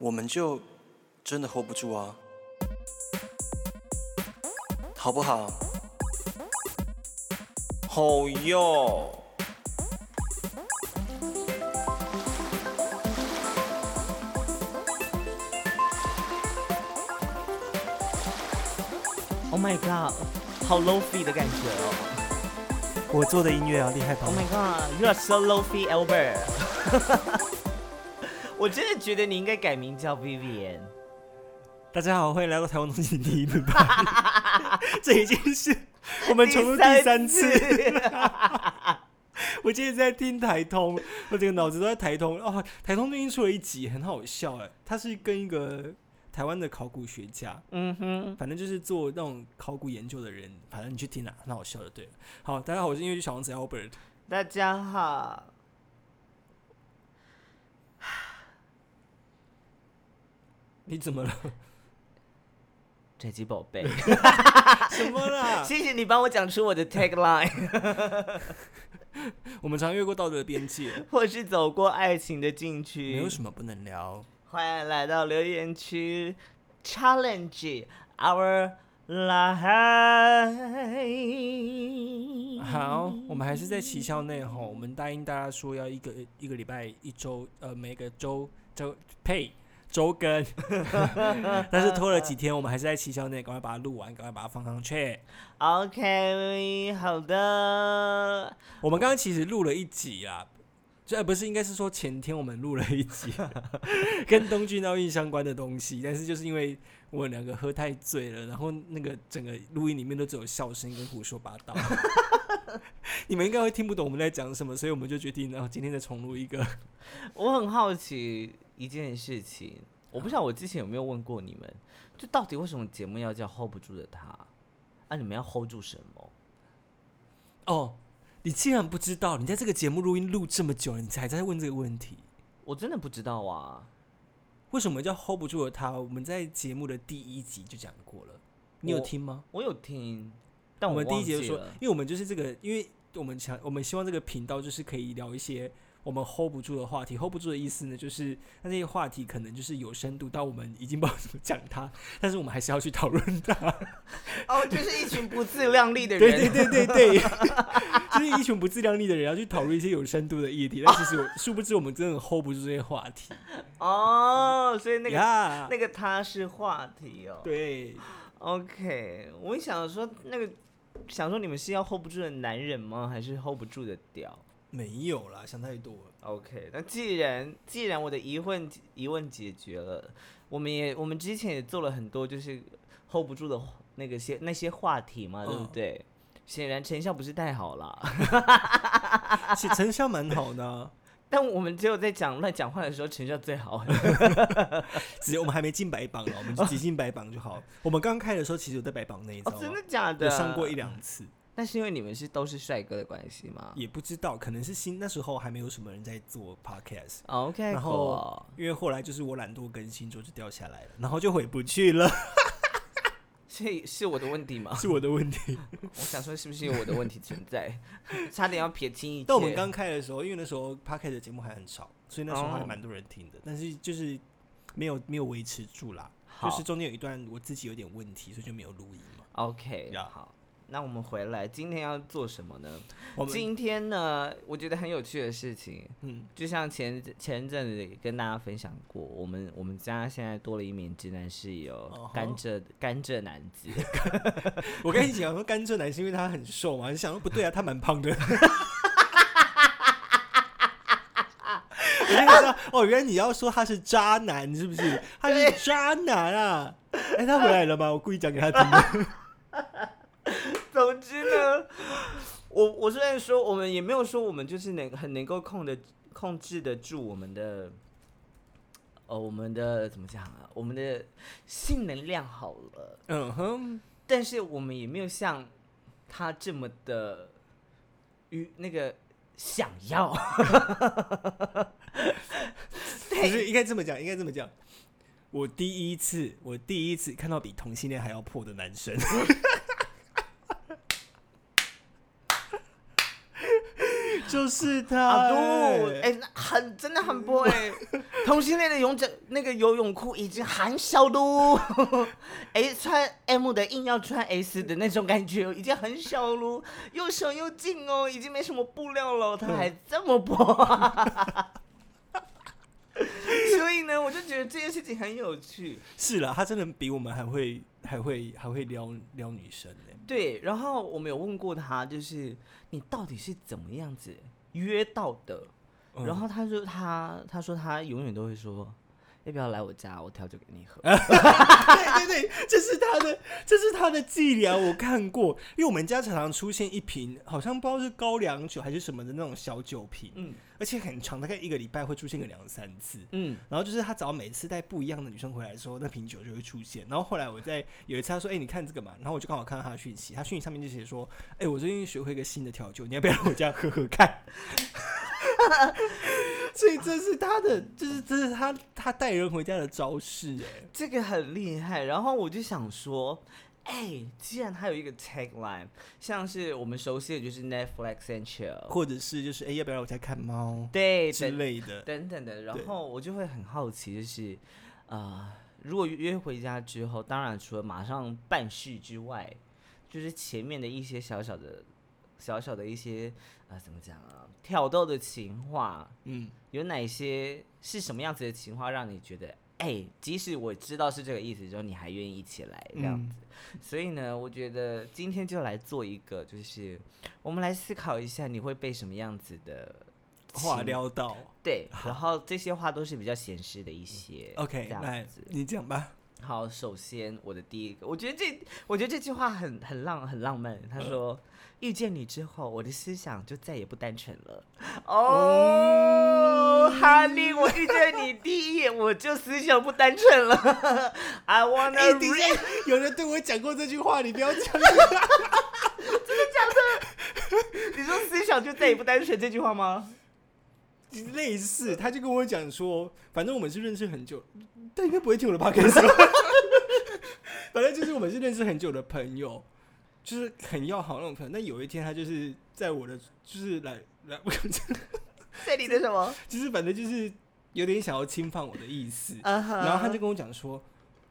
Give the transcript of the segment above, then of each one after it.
我们就真的 hold 不住啊，好不好？好哟。Oh my god，好 low fee 的感觉哦。我做的音乐啊，厉害吧 Oh my god，you are so low fee Albert。我真的觉得你应该改名叫 Vivian。大家好，欢迎来到台湾东京第一品牌。这已经是我们重录第三次。我今天在听台通，我整个脑子都在台通哦。台通最近出了一集，很好笑哎，他是跟一个台湾的考古学家，嗯哼，反正就是做那种考古研究的人，反正你去听啊，很好笑的。对了，好，大家好，我是音乐剧小王子 Albert。大家好。你怎么了？宅基宝贝 什么啦？谢谢你帮我讲出我的 tagline，我们常越过道德的边界，或是走过爱情的禁区。没有什么不能聊。欢迎来到留言区，challenge our life。好，我们还是在期校内哈，我们答应大家说要一个一个礼拜一周，呃，每个周周配周更，但是拖了几天，我们还是在七校内，赶快把它录完，赶快把它放上去。OK，好的。我们刚刚其实录了一集啊，这呃不是应该是说前天我们录了一集 跟东京奥运相关的东西，但是就是因为我们两个喝太醉了，然后那个整个录音里面都只有笑声跟胡说八道，你们应该会听不懂我们在讲什么，所以我们就决定，然后今天再重录一个。我很好奇一件事情，我不知道我之前有没有问过你们，就到底为什么节目要叫 hold 不住的他？啊，你们要 hold 住什么？哦，你竟然不知道，你在这个节目录音录这么久了，你才在问这个问题，我真的不知道啊。为什么叫 hold 不住的他？我们在节目的第一集就讲过了，你有听吗？我有听，但我们第一忘节就说，因为我们就是这个，因为我们想，我们希望这个频道就是可以聊一些我们 hold 不住的话题。hold 不住的意思呢，就是那这些话题可能就是有深度到我们已经不知道怎么讲它，但是我们还是要去讨论它。哦，就是一群不自量力的对人。对对对对，就是一群不自量力的人要去讨论一些有深度的议题，但其实我殊不知我们真的 hold 不住这些话题。哦，所以那个呀那个他是话题哦。对，OK，我想说那个想说你们是要 hold 不住的男人吗？还是 hold 不住的屌没有啦，想太多了。？OK，那既然既然我的疑问疑问解决了，我们也我们之前也做了很多就是 hold 不住的那个些那些话题嘛，对不嗯对？显然成效不是太好啦。其实成效蛮好的啊、但我们只有在讲乱讲话的时候成效最好。只有我们还没进白榜啊，我们就挤进白榜就好。我们刚开的时候其实有在白榜内，你知道，吗？哦真的假的？有上过一。两次，那是因为你们是都是帅哥的关系吗也不知道，可能是新那时候还没有什么人在做 podcast，？OK，然后因为后来就是我懒惰更新之后就掉下来了，然后就回不去了，所以是我的问题吗？是我的问题。我想说，是不是有我的问题存在？差点要撇清。但我们刚开的时候，因为那时候 podcast 的节目还很少，所以那时候还哦蛮多人听的，但是就是没有没有维持住啦，就是中间有一段我自己有点问题，所以就没有录音嘛。OK，呀好，那我们回来，今天要做什么呢？我们今天呢，我觉得很有趣的事情，嗯，就像前前阵子跟大家分享过，我们我们家现在多了一名直男室友甘蔗甘蔗男子。我跟你讲说甘蔗男是因为他很瘦嘛，你想说不对啊，他蛮胖的。我跟哦，原来你要说他是渣男是不是？他是渣男啊！哎、他回来了吗？我故意讲给他听的。总之呢，我我虽然说我们也没有说我们就是能很能够控的控制得住我们的，呃，我们的怎么讲啊？我们的性能量好了，嗯哼，但是我们也没有像他这么的与那个想要。不是应该这么讲，应该这么讲。我第一次，我第一次看到比同性恋还要破的男生，就是他、阿杜，欸哎、那很真的很 boy，同性恋的泳者那个游泳裤已经很小喽，S 穿 M 的硬要穿 S 的那种感觉，已经很小喽，又小又紧哦，已经没什么布料了，他还这么薄。所以呢，我就觉得这件事情很有趣。是啦，他真的比我们还会还会还会撩撩女生呢。对，然后我们有问过他，就是你到底是怎么样子约到的？嗯然后他说他他说他永远都会说，要不要来我家，我调酒给你喝。对对对，这是他的，这是他的伎俩，我看过。因为我们家常常出现一瓶，好像不知道是高粱酒还是什么的那种小酒瓶，嗯而且很长，大概一个礼拜会出现个两三次。嗯，然后就是他只要每次带不一样的女生回来的时候，那瓶酒就会出现。然后后来我在有一次他说：“哎、你看这个嘛。”然后我就刚好看到他的讯息，他讯息上面就写说：“哎、我最近学会一个新的调酒，你要不要来我家喝喝看？” 所以这是他的，就是这是他他带人回家的招式、哎，这个很厉害。然后我就想说，哎，既然他有一个 tagline，像是我们熟悉的就是 Netflix and chill，或者是就是哎、要不要来我家看猫对之类的。等等的，然后我就会很好奇，就是呃，如果约回家之后，当然除了马上办事之外，就是前面的一些小小的、小小的一些呃，怎么讲啊，挑逗的情话，嗯，有哪些是什么样子的情话，让你觉得，哎、即使我知道是这个意思之后，你还愿意一起来这样嗯子？所以呢，我觉得今天就来做一个，就是我们来思考一下，你会被什么样子的话撩到。对，然后这些话都是比较闲适的一些。OK，这来样子。你讲吧。好，首先我的第一个，我觉得这，我觉得这句话很很浪很浪漫。他说：“遇见你之后，我的思想就再也不单纯了。”哦，哈利，我遇见你第一眼，我就思想不单纯了。I wanna 哎、等一 read 下，有人对我讲过这句话，你不要讲。真的假的你说思想就再也不单纯这句话吗？类似，他就跟我讲说，反正我们是认识很久，但应该不会听我的 podcast 反正就是我们是认识很久的朋友，就是很要好那种朋友。但有一天，他就是在我的，就是来来，在你的什么？就是反正就是有点想要侵犯我的意思。然后他就跟我讲说，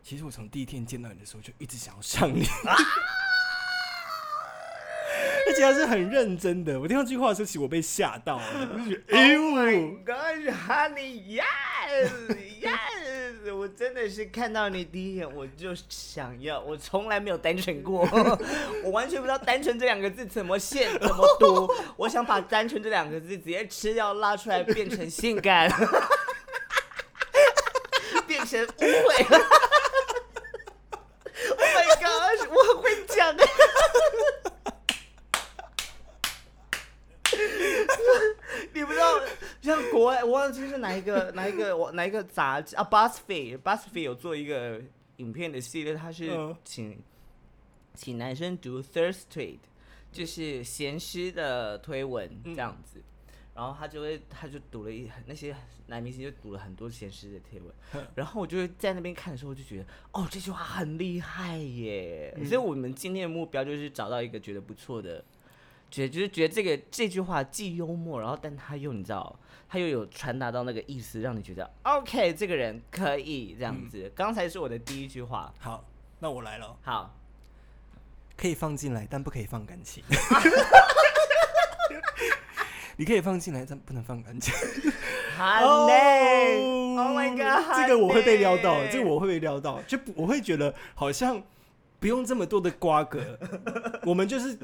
其实我从第一天见到你的时候就一直想要上你，而且他是很认真的。我听到这句话的时候，其实我被吓到了，我就觉得，哎呦 Oh 我真的是看到你第一眼我就想要，我从来没有单纯过，我完全不知道单纯这两个字怎么写怎么读。我想把单纯这两个字直接吃掉拉出来变成性感，变成污秽。Oh my gosh，我很会讲的。你不知道，像国外，我忘记是哪一个 哪一个我哪一个杂志啊，BuzzFeed，BuzzFeed 有做一个影片的系列，它是嗯。请、请男生读 thirst tweet，就是闲诗的推文这样子，然后他就会他就读了一那些男明星就读了很多闲诗的贴文，然后我就会在那边看的时候，我就觉得哦这句话很厉害耶，所以我们今天的目标就是找到一个觉得不错的。觉就是觉得这个这句话既幽默，然后但他又你知道，他又有传达到那个意思，让你觉得 OK，这个人可以这样子。刚、才是我的第一句话，好，那我来了，好，可以放进来，但不可以放感情。你可以放进来，但不能放感情。Honey，Oh my God，这个我会被撩到这个我会被撩到，就我会觉得好像不用这么多的瓜葛，我们就是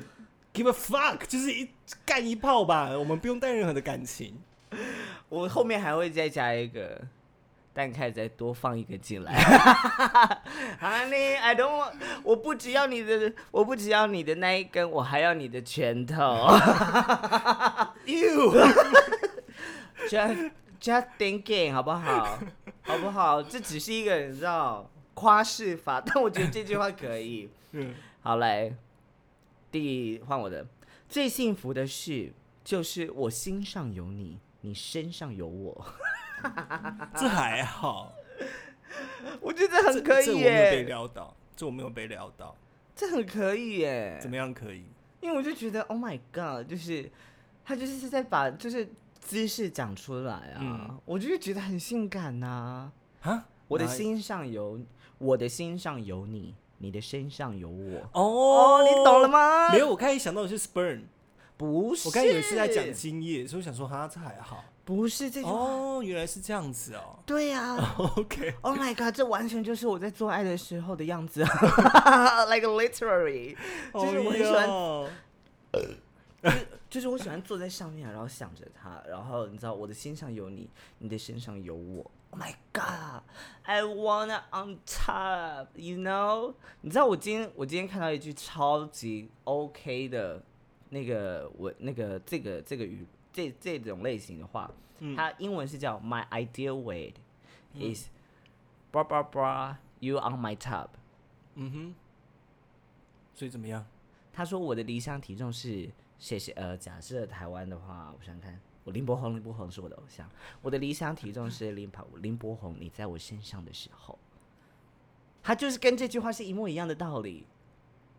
give a fuck，就是一干一炮吧，我们不用带任何的感情。我后面还会再加一个，但开始再多放一个进来。Honey，I don't want，我不只要你的，我不只要你的那一根，我还要你的拳头。You，just just thinking 好不好？好不好？这只是一个你知道夸饰法，但我觉得这句话可以。嗯，好，来，第换我的。最幸福的事就是我心上有你，你身上有我。这还好，我觉得很可以这这我没有被，撩到，这我没有被撩到，这很可以耶。怎么样可以？因为我就觉得，Oh my God，就是他就是是在把就是姿势讲出来啊，嗯。我就是觉得很性感呐、啊，我的心上有我的心上有你，你的身上有我。哦，你懂了？吗？没有，我刚才想到的是 sperm，不是，我刚才以为是在讲精液，所以我想说哈，这还好。不是这句话。哦，原来是这样子哦。对呀、OK，Oh my god，这完全就是我在做爱的时候的样子，like literally，就是我很喜欢哦就是我喜欢坐在上面，然后想着他，然后你知道我的心上有你，你的身上有我。Oh my god，I wanna on top，you know？你知道我今天我今天看到一句超级 OK 的那个我那个这个这个语这这种类型的话，嗯它英文是叫 My ideal weight is bra bra bra you on my top。嗯哼，所以怎么样？他说我的理想体重是谢谢呃，假设台湾的话，我想想看，我林柏宏，林柏宏是我的偶像，我的理想体重是 林柏林柏宏，你在我身上的时候，他就是跟这句话是一模一样的道理，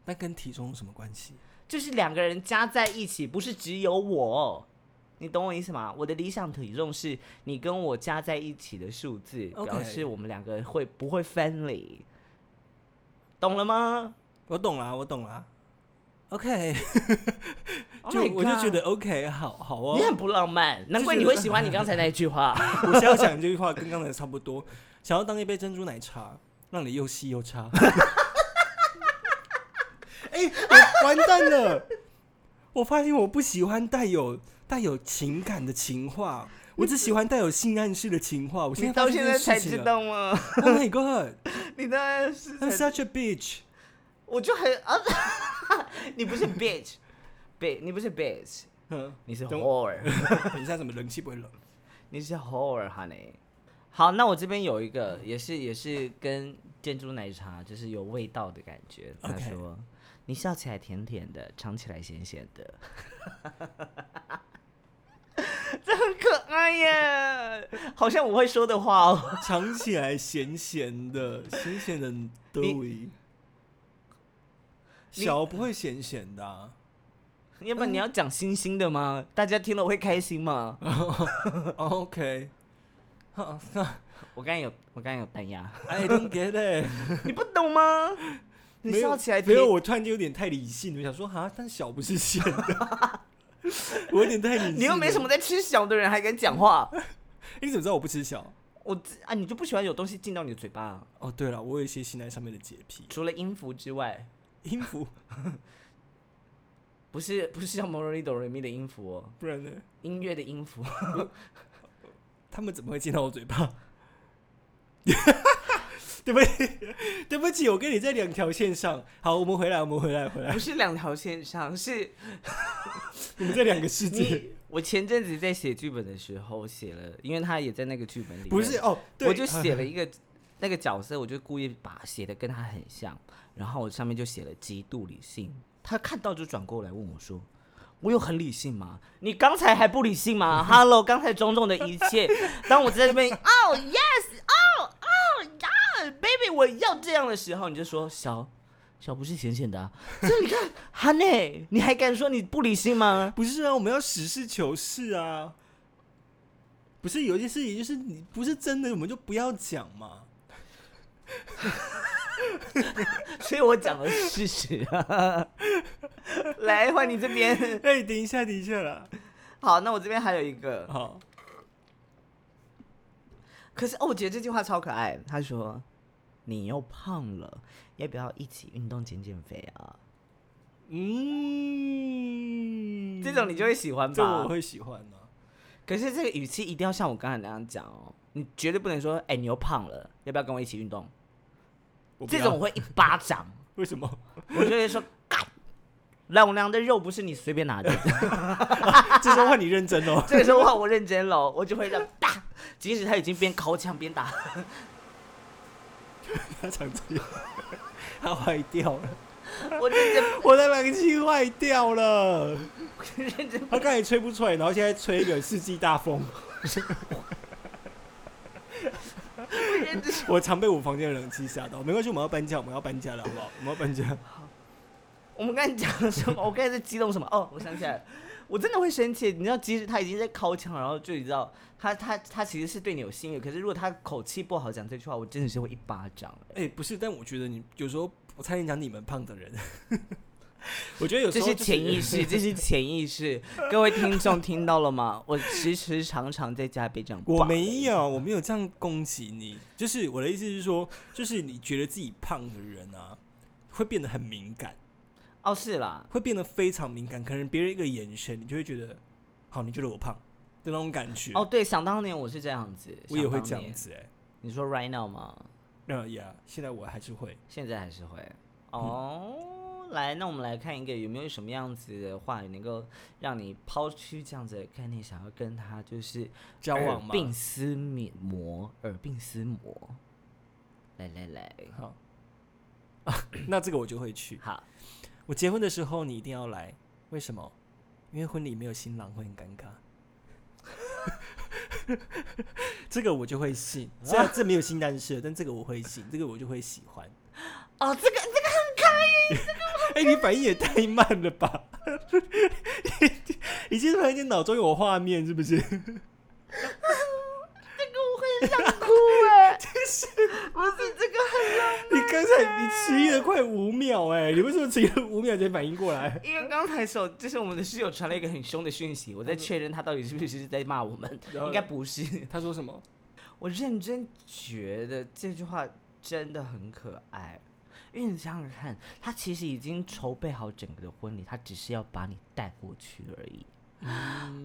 那跟体重有什么关系？就是两个人加在一起，不是只有我。你懂我意思吗？我的理想体重是你跟我加在一起的数字表示我们两个会不会分离，懂了吗？我懂了，我懂啦。OK，Oh 就我就觉得 OK，好好哦你。很不浪漫，难怪你会喜欢你刚才那一句话。我现在要讲这句话跟刚才差不多，想要当一杯珍珠奶茶，让你又细又差。哎、我完蛋了！我发现我不喜欢带有带有情感的情话，我只喜欢带有性暗示的情话。我现在到现现在才知。道吗？Oh my god! 你当然是 I'm，such a bitch. 我就很啊，你不是 bitch，bitch，你不是 bitch，嗯，你是懂 whore，等一下，怎么冷气不会冷？你是 whore，honey。好，那我这边有一个，也是也是跟珍珠奶茶就是有味道的感觉。他说你笑起来甜甜的，尝起来咸咸的，这很可爱耶，好像我会说的话哦。尝起来咸咸的，咸咸的。小不会咸咸的、啊，要不然你要讲星星的吗？大家听了会开心吗？OK，我刚才有，我刚才有单牙，I don't get it 你不懂吗？你笑起来甜没有，我突然间有点太理性了，我想说哈，但小不是咸的，我有点太理性。你又没什么，在吃小的人还敢讲话？你怎么知道我不吃小？我啊，你就不喜欢有东西进到你的嘴巴、啊？哦，对了，我有一些心态上面的洁癖，除了音符之外，音符，不是不是像摩罗里哆瑞咪的音符哦，不然呢？音乐的音符。他们怎么会进到我嘴巴？对不起，对不起，我跟你在两条线上。好，我们回来，我们回来，回来不，是两条线上，是我们在两个世界。我前阵子在写剧本的时候写了，因为他也在那个剧本里面，不是哦，对我就写了一个那个角色，我就故意把写的跟他很像，然后我上面就写了极度理性。他看到就转过来问我说：“我有很理性吗？你刚才还不理性吗？”Hello，刚才种种的一切，当我在这边，Oh yes，Oh Oh yeah，baby，我要这样的时候，你就说小小不是浅浅的、啊，这你看，Honey，你还敢说你不理性吗？不是啊，我们要实事求是啊。不是有一些事情，就是你不是真的，我们就不要讲嘛。所以我讲的是事实啊。来，换你这边。哎、等一下，等一下啦。好，那我这边还有一个，好，可是哦，我觉得这句话超可爱。他说：“你又胖了，要不要一起运动减减肥啊嗯，？”这种你就会喜欢吧这我？会喜欢的、可是这个语气一定要像我刚才那样讲哦，你绝对不能说：“哎、你又胖了，要不要跟我一起运动我？”不要这种我会一巴掌，为什么？我就会说：“ 干，老娘的肉不是你随便拿的。这时候换你认真哦”。这个时候话我认真了，我就会这样打，即使他已经边烤枪边打。他长这样，他坏掉了，我认真我的冷气坏掉了。认真他刚才吹不出来，然后现在吹一个世纪大风。我常被我房间的冷气吓到，没关系，我们要搬家，我们要搬家了，好不好？我们要搬家。我们刚才讲了什么？我刚才在激动什么？哦，我想起来了，我真的会生气。你知道，即使他已经在敲墙，然后就你知道，他他他其实是对你有心意，可是如果他口气不好讲这句话，我真的是会一巴掌、欸。哎、不是，但我觉得你有时候我差点讲你们胖的人，我觉得有时这是潜意识，这是潜意识。各位听众听到了吗？我时时常常在家被这样我没有，我没有这样攻击你，就是我的意思是说，就是你觉得自己胖的人啊，会变得很敏感，哦，是啦，会变得非常敏感，可能别人一个眼神，你就会觉得，好，你觉得我胖的那种感觉。哦，对，想当年我是这样子，我也会。这样子哎、你说 right now 吗？那呀，现在我还是会。现在还是会。嗯哦，来，那我们来看一个有没有什么样子的话能够让你抛去这样子的概念，想要跟他就是交往嘛，鬓厮磨，耳鬓厮磨。来来来，好，那这个我就会去。好，我结婚的时候你一定要来，为什么？因为婚礼没有新郎会很尴尬。这个我就会信，虽然这没有新单设，但这个我会信，这个我就会喜欢。哦，这个这个 哎、你反应也太慢了吧！你现在突然间脑中有画面是不是？这个我会想哭哎，就是不是这个很浪你刚才你迟疑了快五秒哎、你为什么迟疑了五秒才反应过来？因为刚才手就是我们的室友传了一个很凶的讯息，我在确认他到底是不是在骂我们，然后应该不是。他说什么？我认真觉得这句话真的很可爱，因为你想想看，他其实已经筹备好整个的婚礼，他只是要把你带过去而已。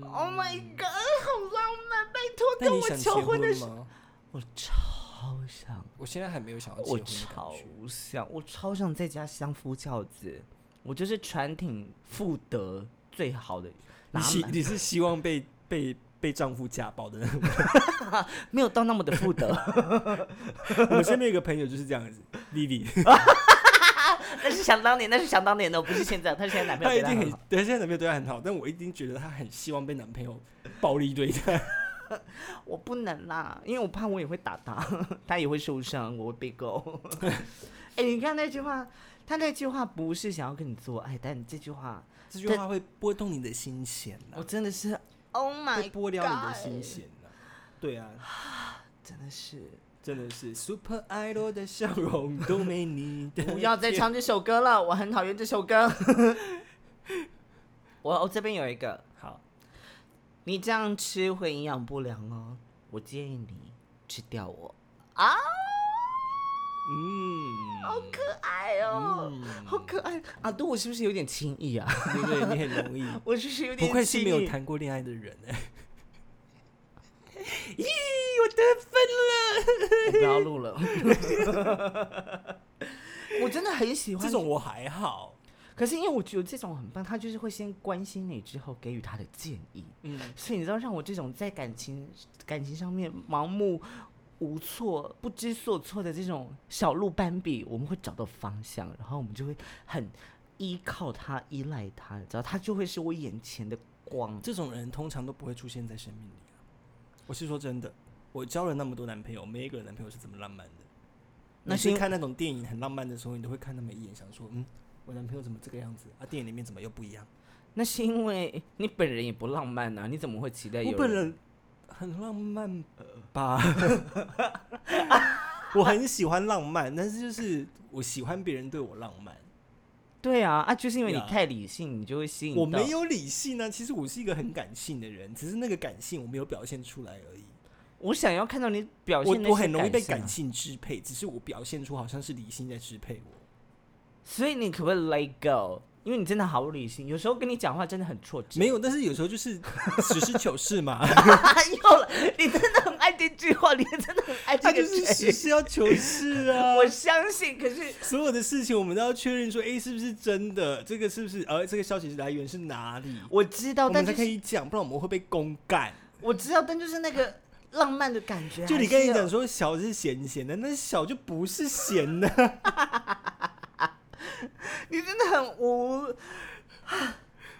Oh my god，好浪漫！拜托那跟我求婚的时候，我超想，我现在还没有想要结我婚的感超。想，我超想在家相夫教子，我就是传挺妇德最好的。你希你是希望被被被丈夫家暴的那种？没有到那么的负德，我们身边有一个朋友就是这样子，Vivi，那是想当年，那是想当年的，不是现在。他现在男朋她一定很友对他很好，对，现在男朋友对她很好，但我一定觉得她很希望被男朋友暴力对待。我不能啦，因为我怕我也会打他，他也会受伤，我会被告。哎、你看那句话，他那句话不是想要跟你做爱，但这句话这句话会拨动你的心弦呐、我真的是，Oh 会 my，拨了你的 God 心弦呐、对啊，真的是。真的是。Super Idol 的笑容都没你。的不要再唱这首歌了，我很讨厌这首歌。我我这边有一个，好。你这样吃会营养不良哦，我建议你吃掉我。啊，嗯，好可爱哦，嗯好可爱啊！对我是不是有点轻易啊？对对，你很容易。我是不是有点不愧是没有谈过恋爱的人哎、咦，我得分了！我不要录了。我真的很喜欢这种，我还好，可是因为我觉得这种很棒，他就是会先关心你，之后给予他的建议。嗯，所以你知道，让我这种在感情感情上面盲目无措、不知所措的这种小鹿斑比，我们会找到方向，然后我们就会很依靠他、依赖他，你知道，他就会是我眼前的光。这种人通常都不会出现在生命里啊、我是说真的，我交了那么多男朋友，每一个男朋友是怎么浪漫的。那是看那种电影很浪漫的时候，你都会看那么一眼，想说，嗯，我男朋友怎么这个样子啊？电影里面怎么又不一样？那是因为你本人也不浪漫啊，你怎么会期待有我本人很浪漫吧，我很喜欢浪漫，但是就是我喜欢别人对我浪漫。对啊啊，就是因为你太理性，你就会吸引到我没有理性啊，其实我是一个很感性的人，只是那个感性我没有表现出来而已。我想要看到你表现那些我很容易被感性支配，只是我表现出好像是理性在支配我。所以你可不可以 let go？因为你真的好理性，有时候跟你讲话真的很挫折。没有，但是有时候就是 实事求是嘛，又了，你真的很爱这句话，你真的很爱这他个就是实。事要求是啊。我相信，可是所有的事情我们都要确认说，哎、是不是真的？这个是不是？呃，这个消息来源是哪里？我知道，但是可以讲，不然我们会被公干。我知道，但就是那个浪漫的感觉。就你跟你讲，说小是咸咸的，那小就不是咸的。你真的很无。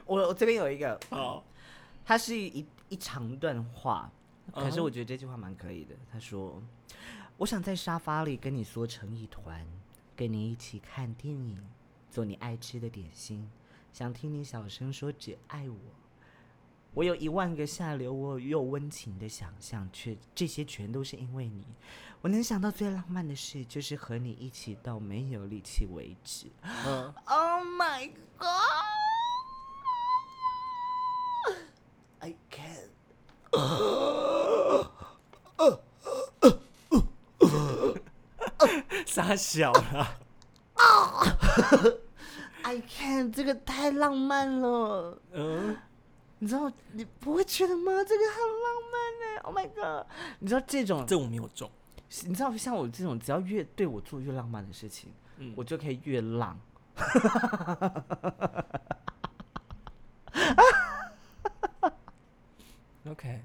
我我这边有一个，好，它是一一长段话，可是我觉得这句话蛮可以的。他说：“我想在沙发里跟你缩成一团，跟你一起看电影，做你爱吃的点心，想听你小声说只爱我。我有一万个下流我又温情的想象，却这些全都是因为你。我能想到最浪漫的事，就是和你一起到没有力气为止。嗯，Oh my god! I can't. 傻小啦，I can't，这个太浪漫了，嗯，你知道你不会觉得吗？这个很浪漫呢。Oh my god！你知道这种，这我没有中，你知道像我这种，只要越对我做越浪漫的事情，嗯我就可以越浪。，OK，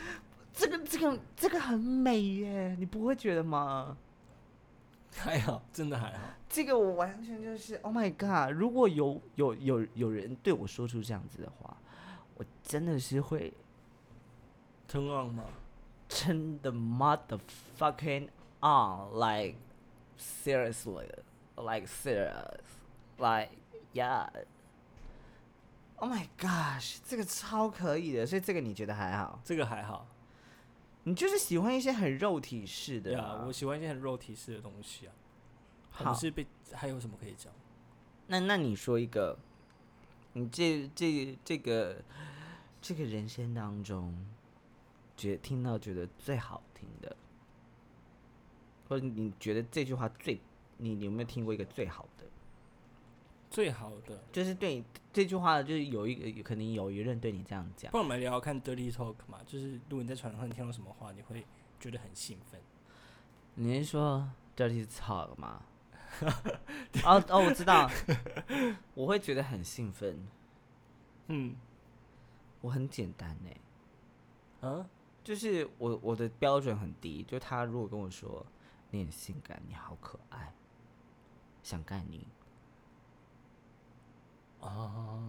这个这个这个很美耶，你不会觉得吗？还好，真的还好，这个我完全就是 Oh my God！如果有有有有人对我说出这样子的话，我真的是会 turn on 吗？Turn the motherfucking on，like seriously，like serious，like yeah。Oh my gosh，这个超可以的，所以这个你觉得还好？这个还好，你就是喜欢一些很肉体式的、对啊，我喜欢一些很肉体式的东西啊，好不是被还有什么可以讲？那那你说一个，你这这这个这个人生当中，觉听到觉得最好听的，或者你觉得这句话最，你你有没有听过一个最好的？最好的，就是对你这句话，就是有一个可能有一个人对你这样讲不，然我们聊聊看 dirty talk 嘛，就是如果你在船上听到什么话，你会觉得很兴奋。你是说 dirty talk 吗？哦哦，我知道，我会觉得很兴奋。嗯，我很简单呢、啊，就是我我的标准很低，就他如果跟我说你很性感，你好可爱，想干你，哦，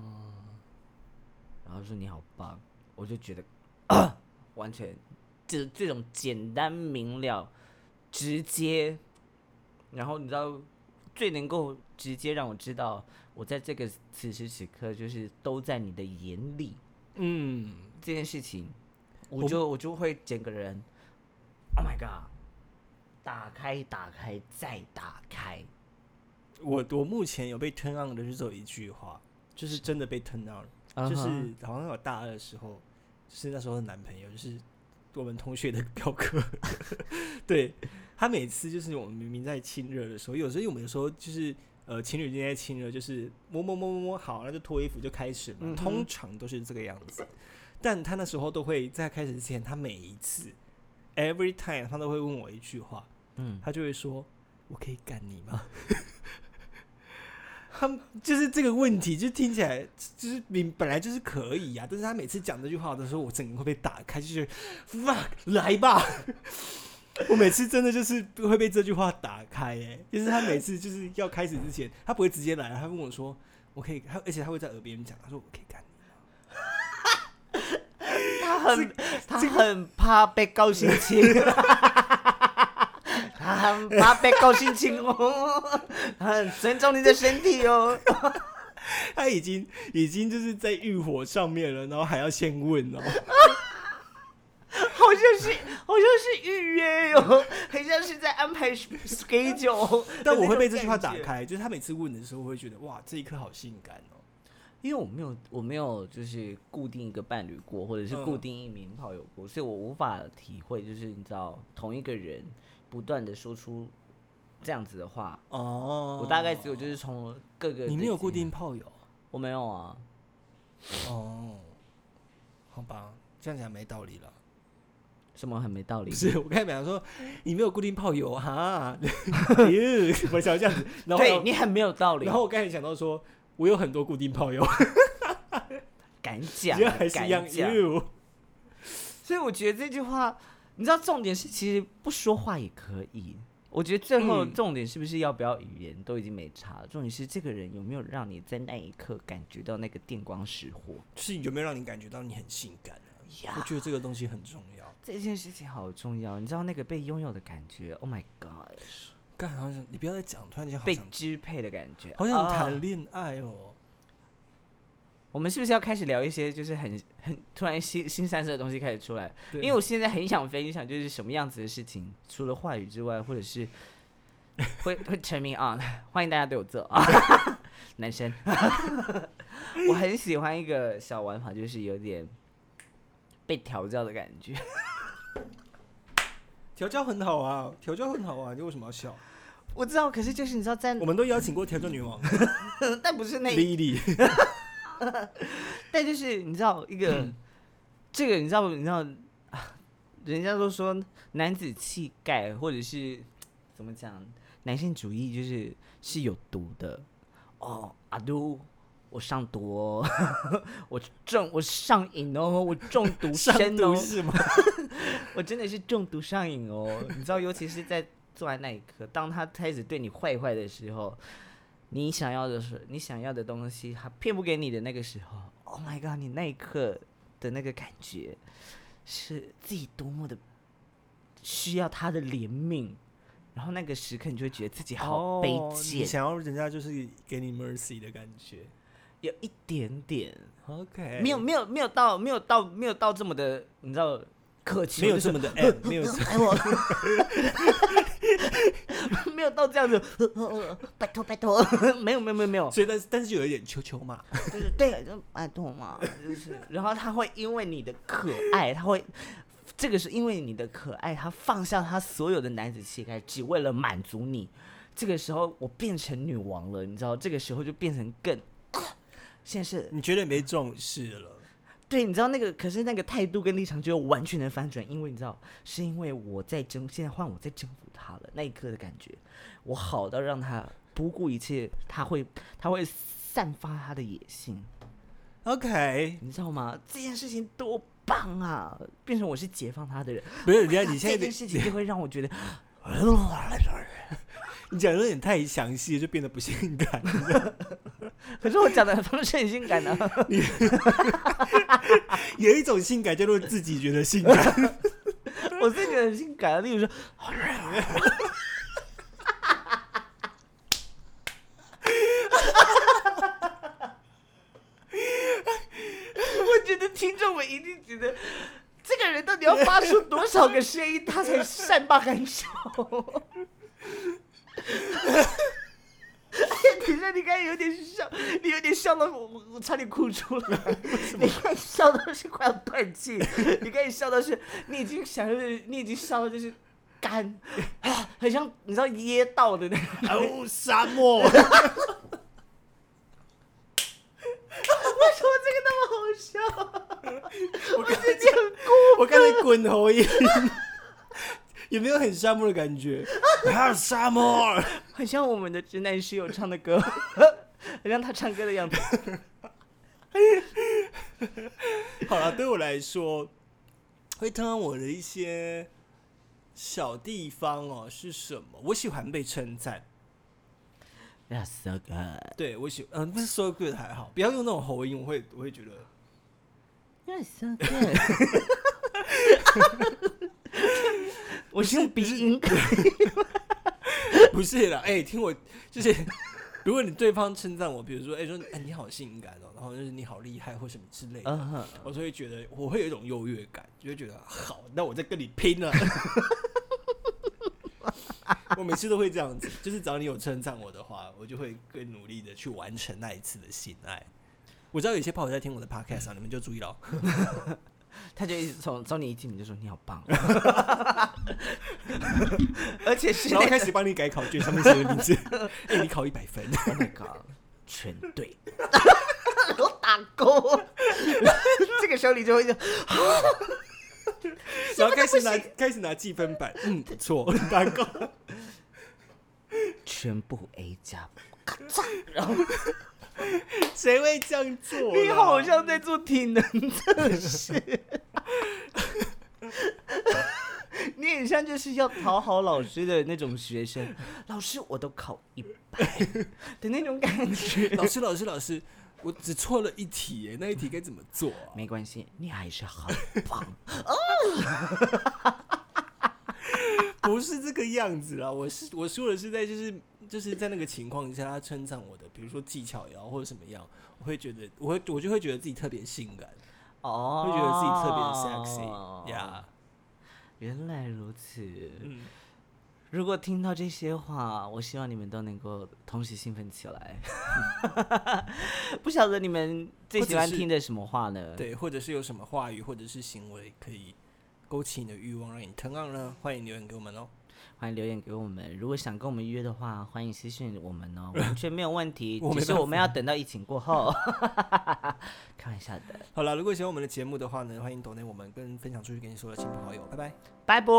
然后说你好棒，我就觉得啊，完全这这种简单明了、直接，然后你知道最能够直接让我知道我在这个此时此刻就是都在你的眼里嗯，这件事情，我我就我就会整个人，Oh my god，打开打开再打开，我我目前有被 turn on 的就只有一句话，就是真的被 turn on 了。就是好像我大二的时候，就是那时候的男朋友，就是我们同学的表哥，对他每次就是我们明明在亲热的时候，有时候我们有时候就是呃情侣之间在亲热，就是摸摸摸摸摸好，那就脱衣服就开始嘛，嗯通常都是这个样子。但他那时候都会在开始之前，他每一次 every time 他都会问我一句话，嗯，他就会说：“我可以干你吗？” 他们就是这个问题，就听起来就是明本来就是可以啊，但是他每次讲这句话的时候，我整个会被打开，就是 fuck 来吧。我每次真的就是会被这句话打开、哎，就是他每次就是要开始之前，他不会直接来，他问我说：“我可以？”他而且他会在耳边讲，他说：“我可以干很 他很怕被高薪亲，他很怕被高薪亲哦，他很尊重你的身体哦。”他已经已经就是在欲火上面了，然后还要先问哦、好像是好像是预约哟，很像是在安排 schedule。但我会被这句话打，开，就是他每次问的时候，我会觉得哇，这一刻好性感哦。因为我没有我没有就是固定一个伴侣过，或者是嗯固定一名炮友过，所以我无法体会，就是你知道同一个人不断的说出这样子的话，哦我大概只有就是从各个你没有固定，炮友我没有啊。哦，好吧，这样讲没道理了。什么很没道理？不是，我刚才本来说你没有固定炮友哈，我想这样子，然后对你很没有道理。然后我刚才想到说，我有很多固定炮友，敢讲还是一样敢讲。哟。所以我觉得这句话，你知道重点是其实不说话也可以。我觉得最后嗯重点是不是要不要语言都已经没差了，重点是这个人有没有让你在那一刻感觉到那个电光石火就是有没有让你感觉到你很性感啊？我呀？觉得这个东西很重要。这件事情好重要，你知道那个被拥有的感觉？Oh my god！干，好想你不要再讲，突然间好被想支配的感觉，好想啊谈恋爱哦。我们是不是要开始聊一些就是很很突然新新三色的东西开始出来？对因为我现在很想分享，就是什么样子的事情，除了话语之外，或者是 会会沉迷啊，欢迎大家对我做啊，男生，我很喜欢一个小玩法，就是有点被调教的感觉。调教很好啊，调教很好啊，你为什么要笑？我知道，可是就是你知道在，我们都邀请过调教女王 但不是那一 Lily，但就是你知道一个，这个你知道你知道啊，人家都说男子气概或者是怎么讲，男性主义就是是有毒的哦。阿都，我上毒哦，我中我上瘾哦，我中毒 上毒是吗？我真的是中毒上瘾哦。你知道，尤其是在做完那一刻，当他开始对你坏坏的时候，你想要的是你想要的东西，他骗不给你的那个时候，Oh my god！你那一刻的那个感觉，是自己多么的需要他的怜悯，然后那个时刻你就会觉得自己好卑哦你贱，想要人家就是给你 mercy 的感觉。有一点点，OK，没有没有没有到没有到没有到这么的，你知道。客气，没有这么的 没有这爱我，没有到这样子，拜 托拜托，没有没有没有没有，所以但是但是有一点球球嘛，就是对，就拜托嘛，就是，然后他会因为你的可爱，他会，这个是因为你的可爱，他放下他所有的男子气概，只为了满足你。这个时候我变成女王了，你知道，这个时候就变成更，现在是你觉得没重视了？对，你知道那个，可是那个态度跟立场就完全的翻转，因为你知道，是因为我在征，现在换我在征服他了，那一刻的感觉，我好到让他不顾一切，他会他会散发他的野性，OK，你知道吗？这件事情多棒啊！变成我是解放他的人，不是，人家你现在这件事情就会让我觉得，你讲的有点太详细，就变得不性感。可是我讲的方式很性感啊，有一种性感叫做自己觉得性感。我自己觉得很性感啊，例如说。我觉得听众们一定觉得，这个人到底要发出多少个声音，他才善罢甘休？等一下，你刚才有点笑，你有点笑到我，我我差点哭出来。你刚才笑到是快要断气，你刚才笑到是，你已经想就是你已经笑到就是干，啊，很像你知道噎到的那个。哦，沙漠。为什么这个那么好笑？我刚自己很孤我刚才滚喉音，有没有很沙漠的感觉？还有沙漠。很像我们的直男室友唱的歌，很像他唱歌的样子。好了，对我来说，会疼到我的一些小地方哦是什么？我喜欢被称赞。That's so good. 对我喜，嗯、不是 so good 还好，不要用那种喉音，我会我会觉得 That's so good. 我是用鼻音，不是啦。哎、听我就是，如果你对方称赞我，比如说哎、说哎、你好性感哦，然后就是你好厉害或什么之类的，我就会觉得我会有一种优越感，就会觉得好，那我再跟你拼了。我每次都会这样子，就是只要你有称赞我的话，我就会更努力的去完成那一次的性爱。我知道有些朋友在听我的 podcast 啊，你们就注意了。他就一直从从你一进门就说你好棒，而且是然后开始帮你改考卷，上面写的名字，哎、你考一百分。Oh my god，全对，我打勾，这个时候你就会就然后开始拿开始拿计分板，嗯，不错，打勾。全部 A 加，咔嚓，然后谁会这样做啦？你好像在做体能测试，你很像就是要讨好老师的那种学生，老师我都考一百的那种感觉。老师，老师，老师，我只错了一题耶，那一题该怎么做啊？没关系，你还是很棒。不是这个样子啦，我是我说的是在就是就是在那个情况下，他称赞我的，比如说技巧也好或者什么样，我会觉得我会我就会觉得自己特别性感，哦，会觉得自己特别 sexy 呀、原来如此。嗯，如果听到这些话，我希望你们都能够同时兴奋起来。不晓得你们最喜欢听的什么话呢？，对，或者是有什么话语或者是行为可以勾起你的欲望，让你 turn on 呢？欢迎留言给我们哦。欢迎留言给我们。如果想跟我们约的话，欢迎私信我们哦，完全没有问题。只是我们要等到疫情过后。开玩笑的，好了，如果喜欢我们的节目的话呢，欢迎抖内我们跟分享出去给你所有的亲朋好友，拜拜。拜拜。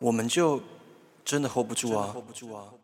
我们就真的！hold 不住啊！hold 不住啊！